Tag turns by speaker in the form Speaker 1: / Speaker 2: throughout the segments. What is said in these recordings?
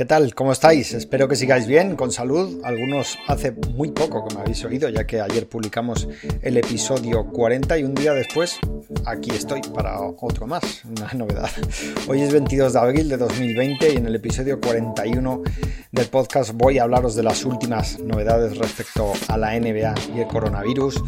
Speaker 1: ¿qué tal? ¿Cómo estáis? Espero que sigáis bien, con salud. Algunos hace muy poco que me habéis oído, ya que ayer publicamos el episodio 40 y un día después aquí estoy para otro más, una novedad. Hoy es 22 de abril de 2020 y en el episodio 41 del podcast voy a hablaros de las últimas novedades respecto a la NBA y el coronavirus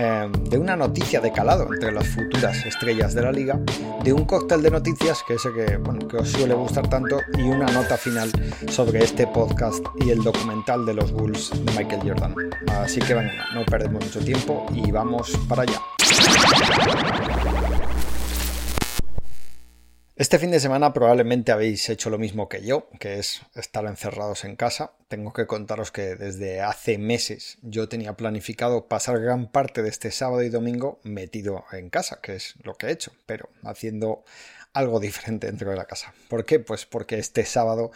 Speaker 1: Em, de una noticia de calado entre las futuras estrellas de la liga, de un cóctel de noticias que ese que, que os suele gustar tanto y una nota final sobre este podcast y el documental de los Bulls de Michael Jordan. Así que venga, no perdemos mucho tiempo y vamos para allá. Este fin de semana probablemente habéis hecho lo mismo que yo, que es estar encerrados en casa. Tengo que contaros que desde hace meses yo tenía planificado pasar gran parte de este sábado y domingo metido en casa, que es lo que he hecho, pero haciendo algo diferente dentro de la casa. ¿Por qué? Pues porque este sábado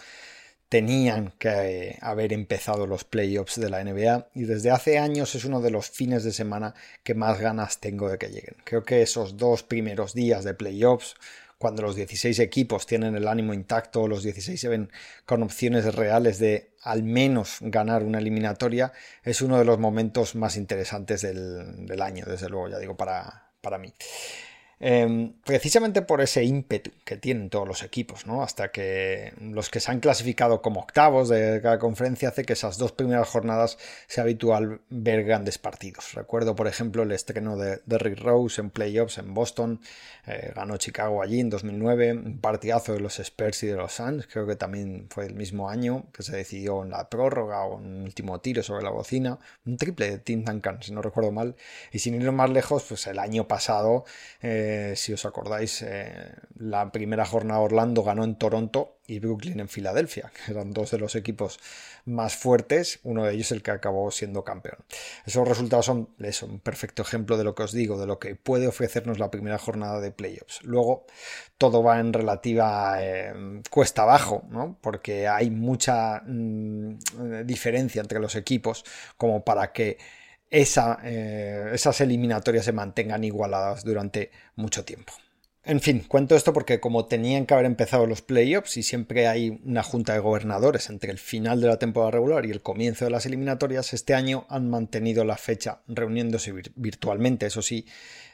Speaker 1: tenían que haber empezado los playoffs de la NBA y desde hace años es uno de los fines de semana que más ganas tengo de que lleguen. Creo que esos dos primeros días de playoffs cuando los 16 equipos tienen el ánimo intacto, los 16 se ven con opciones reales de al menos ganar una eliminatoria, es uno de los momentos más interesantes del, año, desde luego, ya digo, para, para mí. Em, precisamente por ese ímpetu que tienen todos los equipos, ¿no? Hasta que los que se han clasificado como octavos de cada conferencia hace que esas dos primeras jornadas sea habitual ver grandes partidos. Recuerdo, por ejemplo, el estreno de, Rick Rose en playoffs en Boston, eh, ganó Chicago allí en 2009, un partidazo de los Spurs y de los Suns, creo que también fue el mismo año que se decidió en la prórroga o en un último tiro sobre la bocina, un triple de Tim Duncan, si no recuerdo mal, y sin ir más lejos, pues el año pasado eh, eh, si os acordáis, eh, la primera jornada Orlando ganó en Toronto y Brooklyn en Filadelfia, que eran dos de los equipos más fuertes, uno de ellos el que acabó siendo campeón. Esos resultados son un perfecto ejemplo de lo que os digo, de lo que puede ofrecernos la primera jornada de playoffs. Luego todo va en relativa eh, cuesta abajo, ¿no? porque hay mucha mm, diferencia entre los equipos como para que eh, esas eliminatorias se mantengan igualadas durante mucho tiempo. En fin, cuento esto porque como tenían que haber empezado los playoffs y siempre hay una junta de gobernadores entre el final de la temporada regular y el comienzo de las eliminatorias, este año han mantenido la fecha reuniéndose virtualmente, eso sí,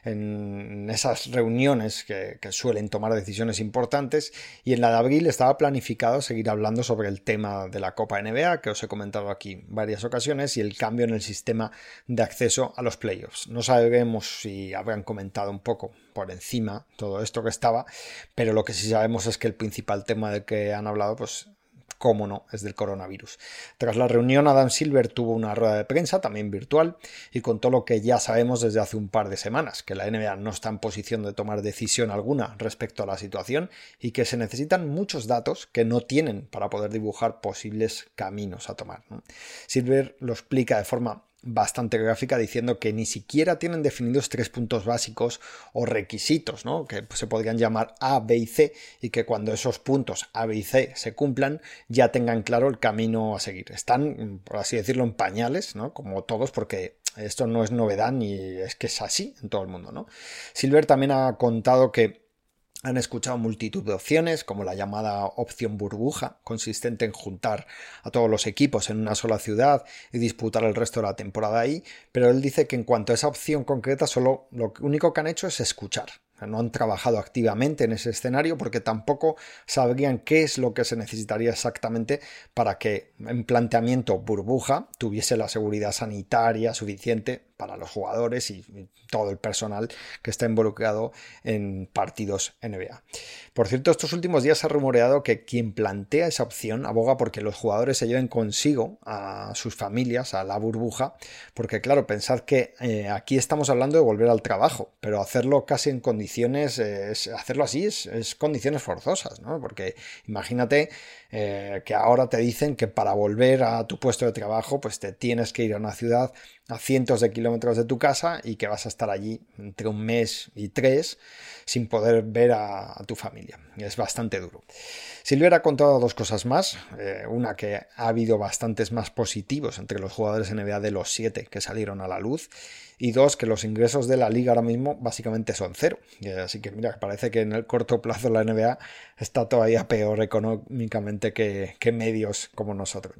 Speaker 1: en esas reuniones que, suelen tomar decisiones importantes y en la de abril estaba planificado seguir hablando sobre el tema de la Copa NBA que os he comentado aquí varias ocasiones y el cambio en el sistema de acceso a los playoffs. No sabemos si habrán comentado un poco por encima todo esto que estaba, pero lo que sí sabemos es que el principal tema del que han hablado pues cómo no, es del coronavirus. Tras la reunión, Adam Silver tuvo una rueda de prensa, también virtual, y contó lo que ya sabemos desde hace un par de semanas, que la NBA no está en posición de tomar decisión alguna respecto a la situación y que se necesitan muchos datos que no tienen para poder dibujar posibles caminos a tomar. Silver lo explica de forma bastante gráfica diciendo que ni siquiera tienen definidos tres puntos básicos o requisitos, ¿no? que se podrían llamar A, B y C, y que cuando esos puntos A, B y C se cumplan ya tengan claro el camino a seguir. Están, por así decirlo, en pañales, ¿no? como todos, porque esto no es novedad ni es que es así en todo el mundo. ¿no? Silver también ha contado que han escuchado multitud de opciones, como la llamada opción burbuja, consistente en juntar a todos los equipos en una sola ciudad y disputar el resto de la temporada ahí, pero él dice que en cuanto a esa opción concreta, solo lo único que han hecho es escuchar. No han trabajado activamente en ese escenario porque tampoco sabrían qué es lo que se necesitaría exactamente para que en planteamiento burbuja tuviese la seguridad sanitaria suficiente para los jugadores y todo el personal que está involucrado en partidos NBA. Por cierto, estos últimos días se ha rumoreado que quien plantea esa opción aboga porque los jugadores se lleven consigo a sus familias, a la burbuja, porque claro, pensad que eh, aquí estamos hablando de volver al trabajo, pero hacerlo casi en condiciones, hacerlo así es, condiciones forzosas, ¿no? Porque imagínate eh, que ahora te dicen que para volver a tu puesto de trabajo, pues te tienes que ir a una ciudad a cientos de kilómetros de tu casa y que vas a estar allí entre un mes y tres sin poder ver a, tu familia. Es bastante duro. Silver ha contado dos cosas más. Eh, una que ha habido bastantes más positivos entre los jugadores NBA de los siete que salieron a la luz y dos, que los ingresos de la liga ahora mismo básicamente son cero. Así que mira, parece que en el corto plazo la NBA está todavía peor económicamente que, medios como nosotros.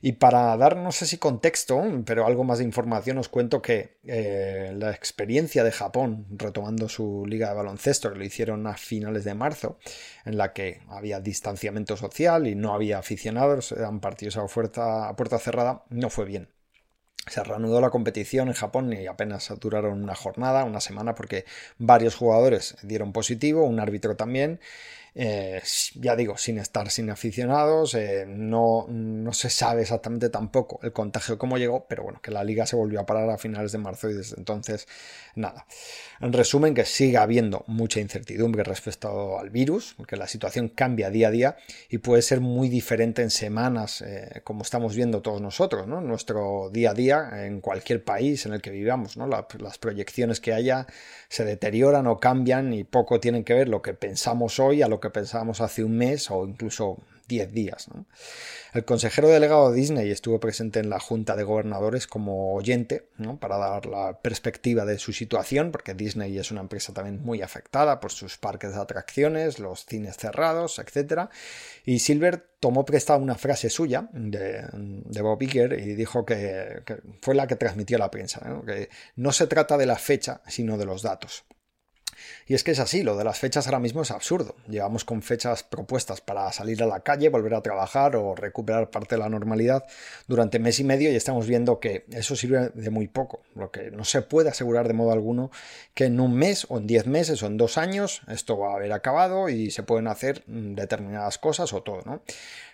Speaker 1: Y para dar, no sé si contexto, pero algo más de información, os cuento que eh, la experiencia de Japón retomando su liga de baloncesto, que lo hicieron a finales de marzo, en la que había distanciamiento social y no había aficionados, eran partidos a puerta cerrada, no fue bien. Se reanudó la competición en Japón y apenas duraron una jornada, una semana, porque varios jugadores dieron positivo, un árbitro también, eh, ya digo, sin estar sin aficionados, eh, no, no, se sabe exactamente tampoco el contagio cómo llegó, pero bueno, que la liga se volvió a parar a finales de marzo y desde entonces nada. En resumen, que sigue habiendo mucha incertidumbre respecto al virus, porque la situación cambia día a día y puede ser muy diferente en semanas, eh, como estamos viendo todos nosotros, ¿no? Nuestro día a día en cualquier país en el que vivamos, las proyecciones que haya se deterioran o cambian y poco tienen que ver lo que pensamos hoy a lo que pensábamos hace un mes o incluso 10 días. El consejero delegado de Disney estuvo presente en la Junta de Gobernadores como oyente para dar la perspectiva de su situación, porque Disney es una empresa también muy afectada por sus parques de atracciones, los cines cerrados, etc. Y Silver tomó prestada una frase suya de, Bob Iger y dijo que, fue la que transmitió a la prensa, que no se trata de la fecha, sino de los datos. Y es que es así, lo de las fechas ahora mismo es absurdo. Llevamos con fechas propuestas para salir a la calle, volver a trabajar o recuperar parte de la normalidad durante mes y medio y estamos viendo que eso sirve de muy poco. Lo que no se puede asegurar de modo alguno que en un mes o en diez meses o en dos años esto va a haber acabado y se pueden hacer determinadas cosas o todo, ¿no?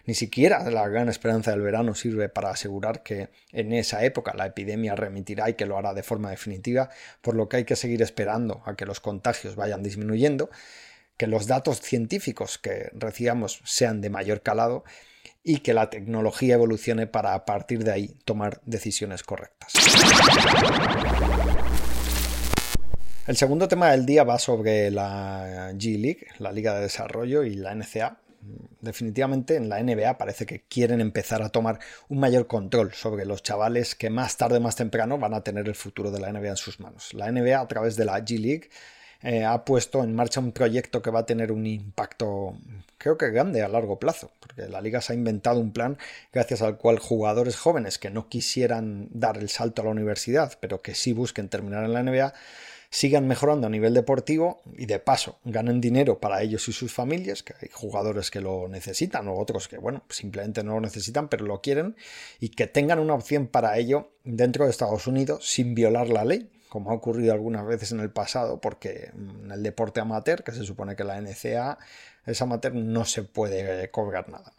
Speaker 1: Ni siquiera la gran esperanza del verano sirve para asegurar que en esa época la epidemia remitirá y que lo hará de forma definitiva, por lo que hay que seguir esperando a que los contagios vayan disminuyendo, que los datos científicos que recibamos sean de mayor calado y que la tecnología evolucione para a partir de ahí tomar decisiones correctas. El segundo tema del día va sobre la G League, la Liga de Desarrollo y la NCA, definitivamente en la NBA parece que quieren empezar a tomar un mayor control sobre los chavales que más tarde, más temprano van a tener el futuro de la NBA en sus manos. La NBA a través de la G League eh, ha puesto en marcha un proyecto que va a tener un impacto creo que grande a largo plazo, porque la liga se ha inventado un plan gracias al cual jugadores jóvenes que no quisieran dar el salto a la universidad, pero que sí busquen terminar en la NBA, sigan mejorando a nivel deportivo y de paso ganen dinero para ellos y sus familias, que hay jugadores que lo necesitan o otros que, bueno, simplemente no lo necesitan, pero lo quieren, y que tengan una opción para ello dentro de Estados Unidos sin violar la ley, como ha ocurrido algunas veces en el pasado, porque en el deporte amateur, que se supone que la NCA es amateur, no se puede cobrar nada.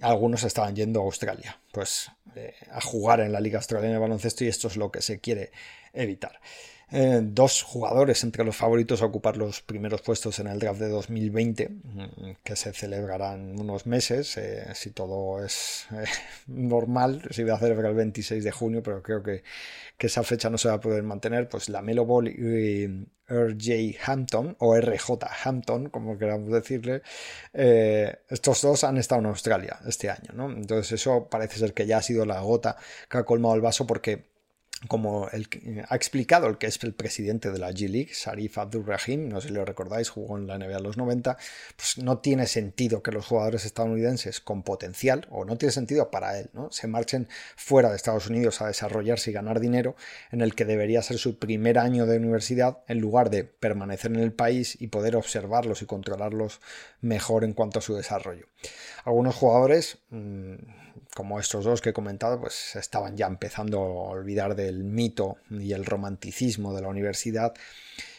Speaker 1: Algunos estaban yendo a Australia, pues eh, a jugar en la Liga Australiana de Baloncesto y esto es lo que se quiere evitar. Eh, dos jugadores entre los favoritos a ocupar los primeros puestos en el draft de 2020, mm, que se celebrarán unos meses, eh, si todo es eh, normal, se iba a celebrar el 26 de junio, pero creo que, que, esa fecha no se va a poder mantener, pues la Melo Ball y RJ Hampton, o RJ Hampton, como queramos decirle, estos dos han estado en Australia este año, ¿no? Entonces eso parece ser que ya ha sido la gota que ha colmado el vaso porque como el, ha explicado el que es el presidente de la G-League, Sharif Abdul-Rahim, no sé si lo recordáis, jugó en la NBA en los 90, pues no tiene sentido que los jugadores estadounidenses con potencial, o no tiene sentido para él, ¿no? se marchen fuera de Estados Unidos a desarrollarse y ganar dinero en el que debería ser su primer año de universidad, en lugar de permanecer en el país y poder observarlos y controlarlos mejor en cuanto a su desarrollo. Algunos jugadores... Mmm, como estos dos que he comentado, pues estaban ya empezando a olvidar del mito y el romanticismo de la universidad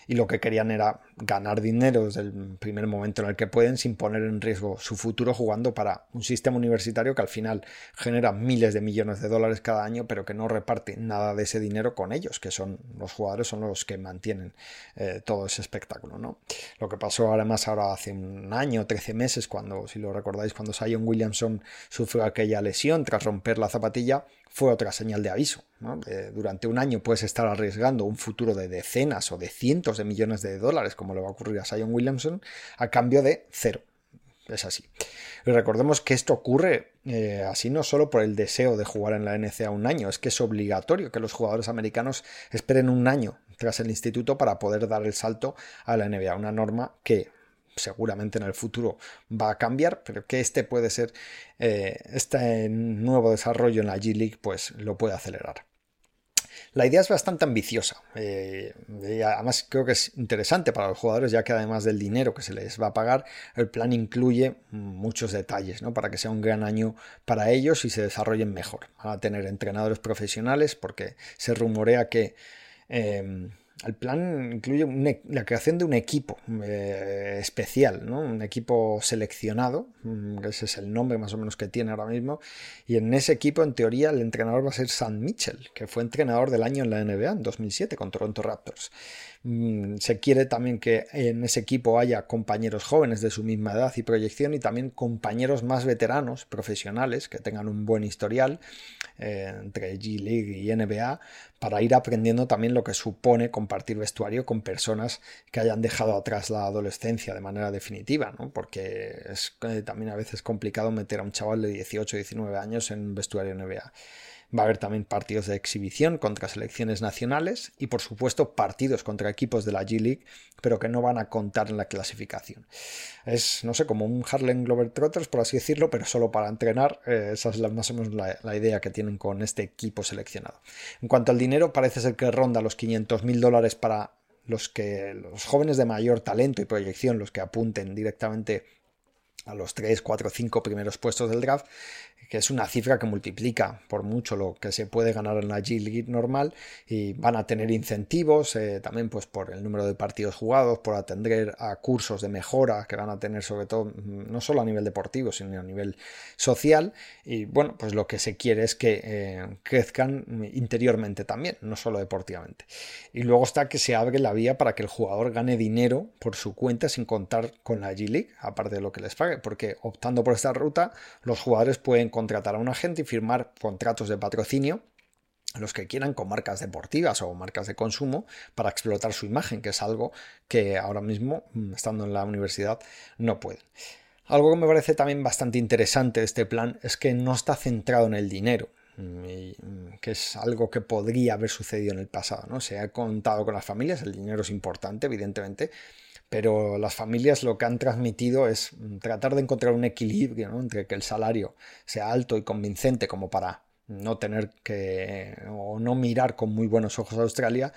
Speaker 1: y lo que querían era ganar dinero desde el primer momento en el que pueden sin poner en riesgo su futuro jugando para un sistema universitario que al final genera miles de millones de dólares cada año pero que no reparte nada de ese dinero con ellos que son los jugadores son los que mantienen eh, todo ese espectáculo ¿no? lo que pasó además ahora hace un año 13 meses cuando si lo recordáis cuando Sion Williamson sufrió aquella lesión tras romper la zapatilla fue otra señal de aviso. durante un año puedes estar arriesgando un futuro de decenas o de cientos de millones de dólares, como le va a ocurrir a Sion Williamson, a cambio de cero. es así. Y recordemos que esto ocurre eh, así no solo por el deseo de jugar en la NCA un año, es que es obligatorio que los jugadores americanos esperen un año tras el instituto para poder dar el salto a la NBA, una norma que seguramente en el futuro va a cambiar, pero que este puede ser, eh, este nuevo desarrollo en la G League, pues lo puede acelerar. La idea es bastante ambiciosa. Eh, y además creo que es interesante para los jugadores, ya que además del dinero que se les va a pagar, el plan incluye muchos detalles, ¿no? Para que sea un gran año para ellos y se desarrollen mejor. Van a tener entrenadores profesionales, porque se rumorea que eh, el plan incluye e, la creación de un equipo eh, especial, ¿no? un equipo seleccionado, mm, ese es el nombre más o menos que tiene ahora mismo, y en ese equipo en teoría el entrenador va a ser Sam Mitchell, que fue entrenador del año en la NBA en 2007 con Toronto Raptors. Mm, se quiere también que en ese equipo haya compañeros jóvenes de su misma edad y proyección y también compañeros más veteranos, profesionales, que tengan un buen historial eh, entre G League y NBA, para ir aprendiendo también lo que supone compartir vestuario con personas que hayan dejado atrás la adolescencia de manera definitiva, ¿no? porque es eh, también a veces complicado meter a un chaval de 18 o 19 años en vestuario NBA. Va a haber también partidos de exhibición contra selecciones nacionales y por supuesto partidos contra equipos de la G-League, pero que no van a contar en la clasificación. Es, no sé, como un Harlem Globetrotters, por así decirlo, pero solo para entrenar. Eh, esa es más o menos la, idea que tienen con este equipo seleccionado. En cuanto al dinero, parece ser que ronda los 500 mil dólares para los que los jóvenes de mayor talento y proyección, los que apunten directamente a los 3, 4, 5 primeros puestos del draft, que es una cifra que multiplica por mucho lo que se puede ganar en la G League normal y van a tener incentivos eh, también pues por el número de partidos jugados, por atender a cursos de mejora que van a tener sobre todo mm, no solo a nivel deportivo sino a nivel social y bueno pues lo que se quiere es que eh, crezcan interiormente también, no solo deportivamente. Y luego está que se abre la vía para que el jugador gane dinero por su cuenta sin contar con la G League, aparte de lo que les pague, porque optando por esta ruta los jugadores pueden contratar a un agente y firmar contratos de patrocinio los que quieran con marcas deportivas o marcas de consumo para explotar su imagen, que es algo que ahora mismo, mm, estando en la universidad, no pueden. Algo que me parece también bastante interesante de este plan es que no está centrado en el dinero, mm, que es algo que podría haber sucedido en el pasado. ¿no? Se ha contado con las familias, el dinero es importante, evidentemente, pero las familias lo que han transmitido es tratar de encontrar un equilibrio entre que el salario sea alto y convincente como para no tener que o no mirar con muy buenos ojos a Australia,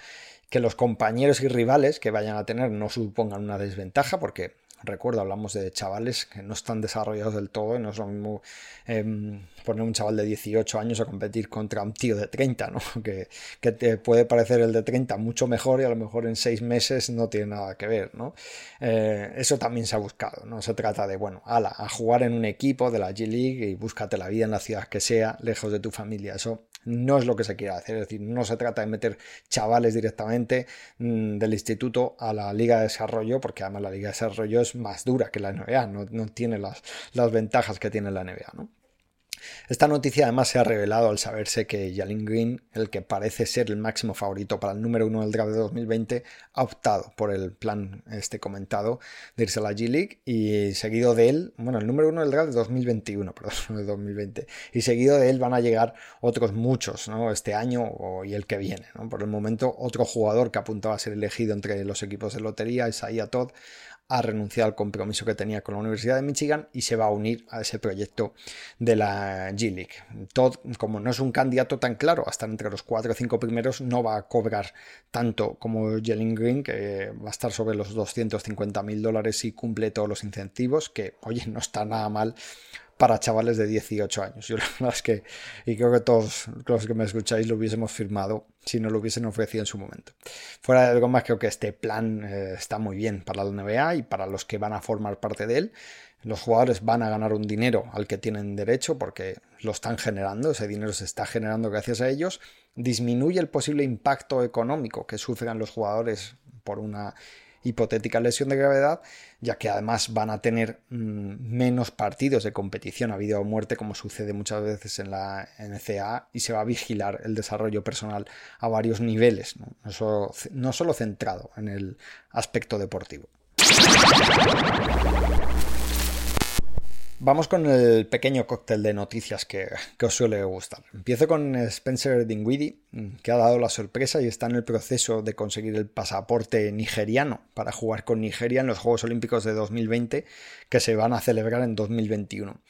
Speaker 1: que los compañeros y rivales que vayan a tener no supongan una desventaja, porque recuerdo, hablamos de chavales que no están desarrollados del todo y no es lo mismo em, poner un chaval de 18 años a competir contra un tío de 30, ¿no? Que, que, te puede parecer el de 30 mucho mejor y a lo mejor en seis meses no tiene nada que ver, ¿no? Eh, eso también se ha buscado, ¿no? Se trata de, bueno, ala, a jugar en un equipo de la G-League y búscate la vida en la ciudad que sea, lejos de tu familia. Eso no es lo que se quiere hacer, es decir, no se trata de meter chavales directamente mm, del instituto a la Liga de Desarrollo, porque además la Liga de Desarrollo es más dura que la NBA, no, no tiene las, las ventajas que tiene la NBA, ¿no? Esta noticia además se ha revelado al saberse que Jalen Green, el que parece ser el máximo favorito para el número uno del draft de 2020, ha optado por el plan este comentado de irse a la G League y seguido de él, bueno, el número uno del draft de 2021, perdón, de 2020, y seguido de él van a llegar otros muchos, ¿no? Este año y el que viene, Por el momento, otro jugador que apuntaba a ser elegido entre los equipos de lotería, Isaiah Todd, ha renunciado al compromiso que tenía con la Universidad de Michigan y se va a unir a ese proyecto de la G-League. Todd, como no es un candidato tan claro, hasta entre los cuatro o cinco primeros no va a cobrar tanto como Jalen Green, que va a estar sobre los 250 mil dólares y cumple todos los incentivos, que oye, no está nada mal para chavales de 18 años. Yo la verdad es que, y creo que todos los que me escucháis lo hubiésemos firmado si no lo hubiesen ofrecido en su momento. Fuera de algo más, creo que este plan eh, está muy bien para la NBA y para los que van a formar parte de él. Los jugadores van a ganar un dinero al que tienen derecho porque lo están generando, ese dinero se está generando gracias a ellos. Disminuye el posible impacto económico que sufran los jugadores por una hipotética lesión de gravedad, ya que además van a tener mm, menos partidos de competición a vida o muerte, como sucede muchas veces en la NCAA, y se va a vigilar el desarrollo personal a varios niveles, no solo centrado en el aspecto deportivo. Vamos con el pequeño cóctel de noticias que, os suele gustar. Empiezo con Spencer Dinwiddie, que ha dado la sorpresa y está en el proceso de conseguir el pasaporte nigeriano para jugar con Nigeria en los Juegos Olímpicos de 2020 que se van a celebrar en 2021.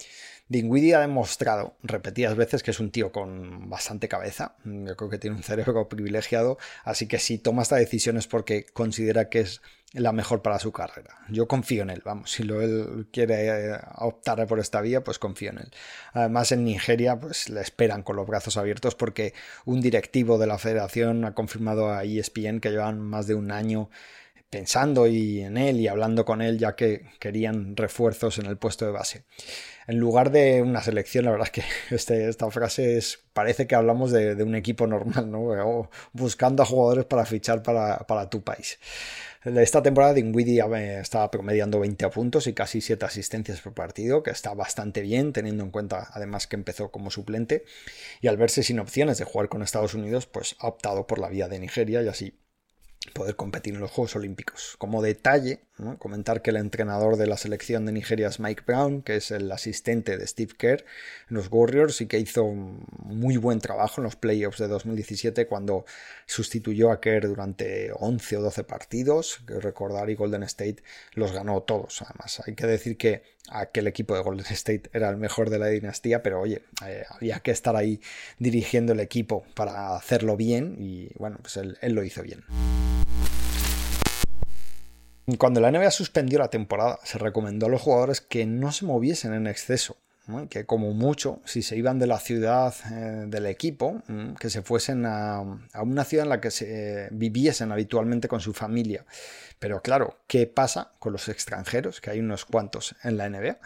Speaker 1: Dinwiddie ha demostrado repetidas veces que es un tío con bastante cabeza. Yo creo que tiene un cerebro privilegiado, así que si toma esta decisión es porque considera que es la mejor para su carrera. Yo confío en él, vamos, si lo él quiere eh, optar por esta vía, pues confío en él. Además, en Nigeria, pues le esperan con los brazos abiertos porque un directivo de la federación ha confirmado a ESPN que llevan más de un año pensando y en él y hablando con él ya que querían refuerzos en el puesto de base. En lugar de una selección, la verdad es que este, esta frase es, parece que hablamos de, un equipo normal, ¿no? buscando a jugadores para fichar para, para tu país. Esta temporada Dinwiddie estaba promediando 20 puntos y casi 7 asistencias por partido, que está bastante bien, teniendo en cuenta además que empezó como suplente. Y al verse sin opciones de jugar con Estados Unidos, pues ha optado por la vía de Nigeria y así poder competir en los Juegos Olímpicos. Como detalle, comentar que el entrenador de la selección de Nigeria es Mike Brown, que es el asistente de Steve Kerr en los Warriors y que hizo muy buen trabajo en los playoffs de 2017 cuando sustituyó a Kerr durante 11 o 12 partidos. Que recordar y Golden State los ganó todos. Además, hay que decir que aquel equipo de Golden State era el mejor de la dinastía, pero oye, eh, había que estar ahí dirigiendo el equipo para hacerlo bien y bueno, pues él lo hizo bien. Cuando la NBA suspendió la temporada, se recomendó a los jugadores que no se moviesen en exceso, que como mucho, si se iban de la ciudad eh, del equipo, mm, que se fuesen a, una ciudad en la que se viviesen habitualmente con su familia. Pero claro, ¿qué pasa con los extranjeros? Que hay unos cuantos en la NBA.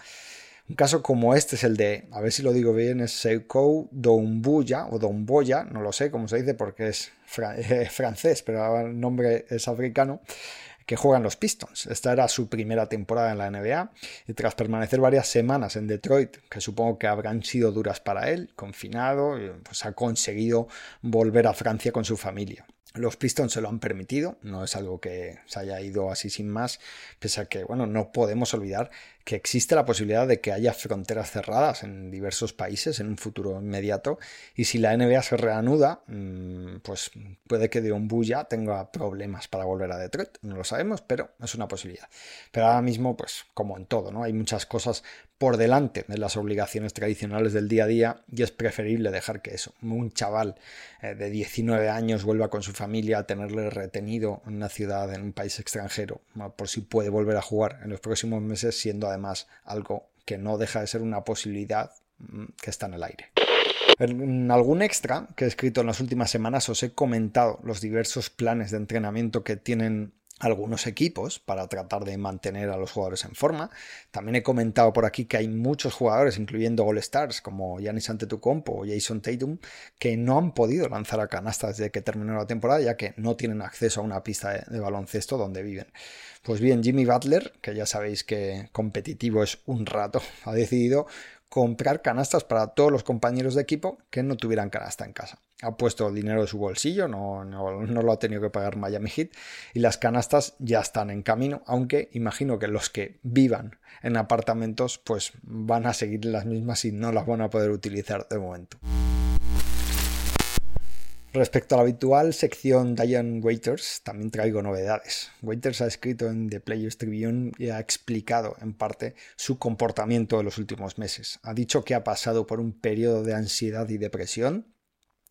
Speaker 1: Un caso como este es el de, a ver si lo digo bien, es Seiko Dombuya o Domboya, no lo sé cómo se dice porque es francés, pero el nombre es africano que juegan los Pistons. Esta era su primera temporada en la NBA y tras permanecer varias semanas en Detroit, que supongo que habrán sido duras para él, confinado, pues ha conseguido volver a Francia con su familia. Los Pistons se lo han permitido, no es algo que se haya ido así sin más, pese a que, bueno, no podemos olvidar que existe la posibilidad de que haya fronteras cerradas en diversos países en un futuro inmediato y si la NBA se reanuda, mm, pues puede que de Buya tenga problemas para volver a Detroit, no lo sabemos, pero es una posibilidad. Pero ahora mismo, pues como en todo, ¿no? Hay muchas cosas por delante de las obligaciones tradicionales del día a día y es preferible dejar que eso, un chaval eh, de 19 años vuelva con su familia a tenerle retenido en una ciudad, en un país extranjero, por si puede volver a jugar en los próximos meses siendo además algo que no deja de ser una posibilidad mm, que está en el aire. En algún extra que he escrito en las últimas semanas os he comentado los diversos planes de entrenamiento que tienen algunos equipos para tratar de mantener a los jugadores en forma. También he comentado por aquí que hay muchos jugadores, incluyendo All Stars como Giannis Antetokounmpo o Jason Tatum, que no han podido lanzar a canasta desde que terminó la temporada, ya que no tienen acceso a una pista de, de baloncesto donde viven. Pues bien, Jimmy Butler, que ya sabéis que competitivo es un rato, ha decidido comprar canastas para todos los compañeros de equipo que no tuvieran canasta en casa. Ha puesto dinero de su bolsillo, no, no, no, lo ha tenido que pagar Miami Heat y las canastas ya están en camino, aunque imagino que los que vivan en apartamentos pues van a seguir las mismas y no las van a poder utilizar de momento. Respecto a la habitual sección Diane Waiters, también traigo novedades. Waiters ha escrito en The Players Tribune y ha explicado en parte su comportamiento de los últimos meses. Ha dicho que ha pasado por un periodo de ansiedad y depresión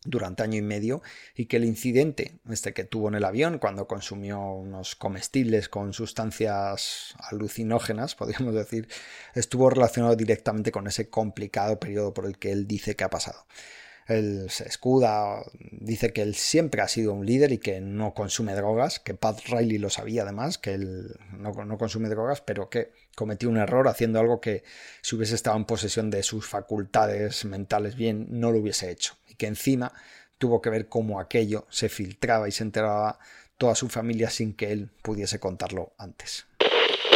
Speaker 1: durante año y medio y que el incidente este que tuvo en el avión cuando consumió unos comestibles con sustancias alucinógenas, podríamos decir, estuvo relacionado directamente con ese complicado periodo por el que él dice que ha pasado. Él se escuda, dice que él siempre ha sido un líder y que no consume drogas, que Pat Riley lo sabía además, que él no, no, consume drogas, pero que cometió un error haciendo algo que si hubiese estado en posesión de sus facultades mentales bien, no lo hubiese hecho. Y que encima tuvo que ver cómo aquello se filtraba y se enteraba toda su familia sin que él pudiese contarlo antes.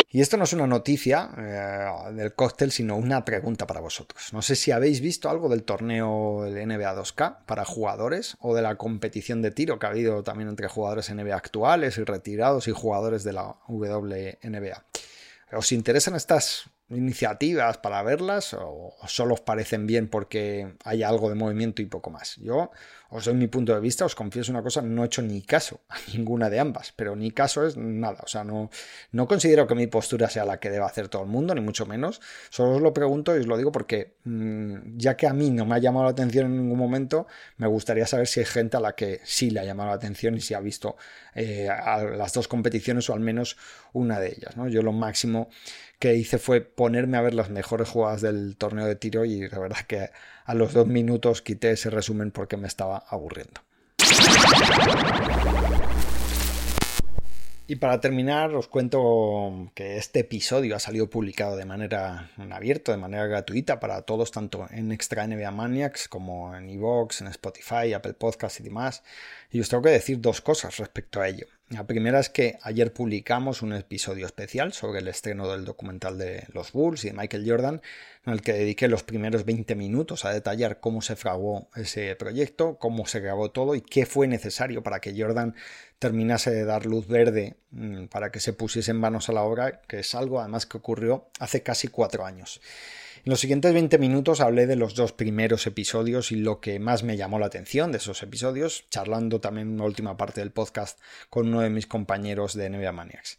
Speaker 1: Y esto no es una noticia eh, del cóctel, sino una pregunta para vosotros. No sé si habéis visto algo del torneo del NBA 2K para jugadores o de la competición de tiro que ha habido también entre jugadores NBA actuales y retirados y jugadores de la WNBA. ¿Os interesan estas iniciativas para verlas o solo os parecen bien porque hay algo de movimiento y poco más. Yo os doy mi punto de vista, os confieso una cosa, no he hecho ni caso a ninguna de ambas, pero ni caso es nada, o sea, no, no considero que mi postura sea la que deba hacer todo el mundo, ni mucho menos, solo os lo pregunto y os lo digo porque mm, ya que a mí no me ha llamado la atención en ningún momento, me gustaría saber si hay gente a la que sí le ha llamado la atención y si ha visto eh, las dos competiciones o al menos una de ellas. ¿no? Yo lo máximo que hice fue ponerme a ver las mejores jugadas del torneo de tiro y la verdad que a los dos minutos quité ese resumen porque me estaba aburriendo. Y para terminar, os cuento que este episodio ha salido publicado de manera en abierto, de manera gratuita para todos, tanto en Extra NBA Maniacs como en Evox, en Spotify, Apple Podcasts y demás. Y os tengo que decir dos cosas respecto a ello. La primera es que ayer publicamos un episodio especial sobre el estreno del documental de los Bulls y de Michael Jordan, en el que dediqué los primeros 20 minutos a detallar cómo se fraguó ese proyecto, cómo se grabó todo y qué fue necesario para que Jordan terminase de dar luz verde mm, para que se pusiese en manos a la obra, que es algo además que ocurrió hace casi cuatro años. En los siguientes 20 minutos hablé de los dos primeros episodios y lo que más me llamó la atención de esos episodios, charlando también una última parte del podcast con uno de mis compañeros de NBA Maniacs.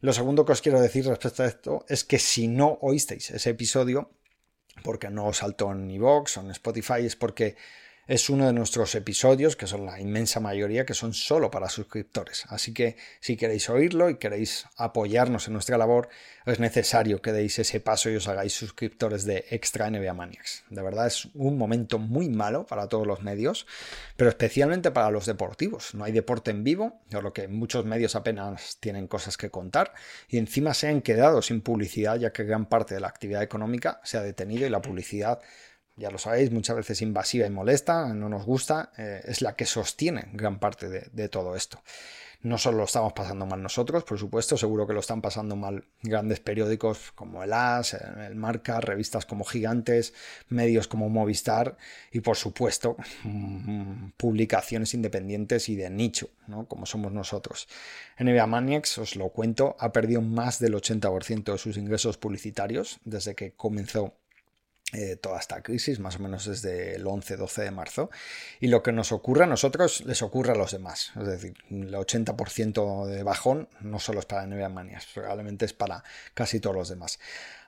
Speaker 1: Lo segundo que os quiero decir respecto a esto es que si no oísteis ese episodio, porque no saltó en iVoox o en Spotify, es porque es uno de nuestros episodios, que son la inmensa mayoría, que son solo para suscriptores. Así que si queréis oírlo y queréis apoyarnos en nuestra labor, es necesario que deis ese paso y os hagáis suscriptores de Extra NBA Maniacs. De verdad es un momento muy malo para todos los medios, pero especialmente para los deportivos. No hay deporte en vivo, por lo que muchos medios apenas tienen cosas que contar y encima se han quedado sin publicidad ya que gran parte de la actividad económica se ha detenido y la publicidad ya lo sabéis, muchas veces invasiva y molesta, no nos gusta, eh, es la que sostiene gran parte de, todo esto. No solo lo estamos pasando mal nosotros, por supuesto, seguro que lo están pasando mal grandes periódicos como el AS, el Marca, revistas como Gigantes, medios como Movistar y por supuesto publicaciones independientes y de nicho, ¿no? como somos nosotros. NBA Maniacs, os lo cuento, ha perdido más del 80% de sus ingresos publicitarios desde que comenzó eh, toda esta crisis, más o menos desde el 11-12 de marzo, y lo que nos ocurre a nosotros les ocurre a los demás. Es decir, el 80% de bajón no solo es para Manias, probablemente es para casi todos los demás.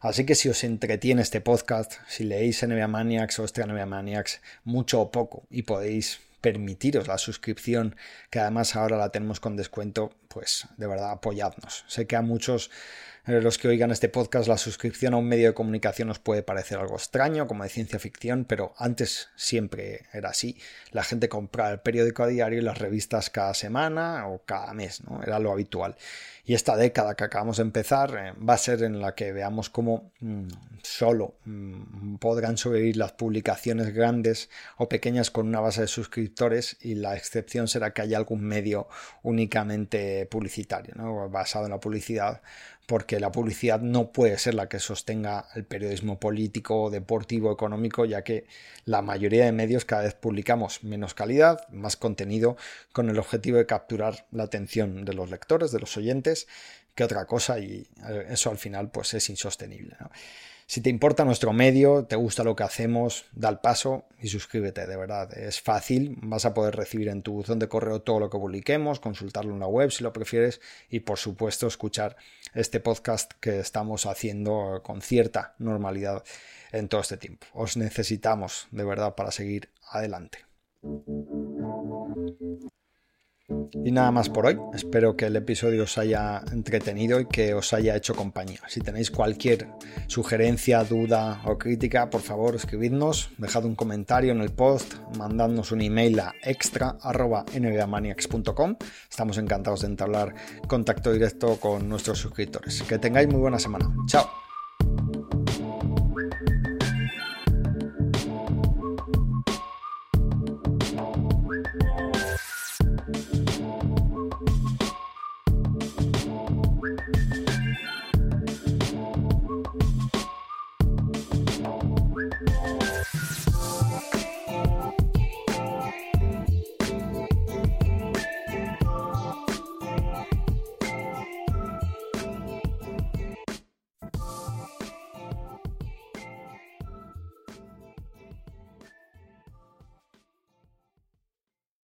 Speaker 1: Así que si os entretiene este podcast, si leéis NBA Maniacs o este NBA Maniacs mucho o poco y podéis permitiros la suscripción, que además ahora la tenemos con descuento, pues de verdad apoyadnos. Sé que a muchos los que oigan este podcast, la suscripción a un medio de comunicación os puede parecer algo extraño, como de ciencia ficción, pero antes siempre era así. La gente compraba el periódico a diario y las revistas cada semana o cada mes, ¿no? Era lo habitual. Y esta década que acabamos de empezar eh, va a ser en la que veamos cómo mm, solo mm, podrán sobrevivir las publicaciones grandes o pequeñas con una base de suscriptores y la excepción será que haya algún medio únicamente publicitario, ¿no? basado en la publicidad porque la publicidad no puede ser la que sostenga el periodismo político, deportivo, económico, ya que la mayoría de medios cada vez publicamos menos calidad, más contenido, con el objetivo de capturar la atención de los lectores, de los oyentes, que otra cosa, y eh, eso al final pues es insostenible. Si te importa nuestro medio, te gusta lo que hacemos, da el paso y suscríbete, de verdad. Es fácil, vas a poder recibir en tu buzón de correo todo lo que publiquemos, consultarlo en la web si lo prefieres y por supuesto escuchar este podcast que estamos haciendo con cierta normalidad en todo este tiempo. Os necesitamos de verdad para seguir adelante. Y nada más por hoy. Espero que el episodio os haya entretenido y que os haya hecho compañía. Si tenéis cualquier sugerencia, duda o crítica, por favor escribidnos, dejad un comentario en el post, mandadnos un email a extra.nbamaniacs.com. Estamos encantados de entablar contacto directo con nuestros suscriptores. Que tengáis muy buena semana. Chao.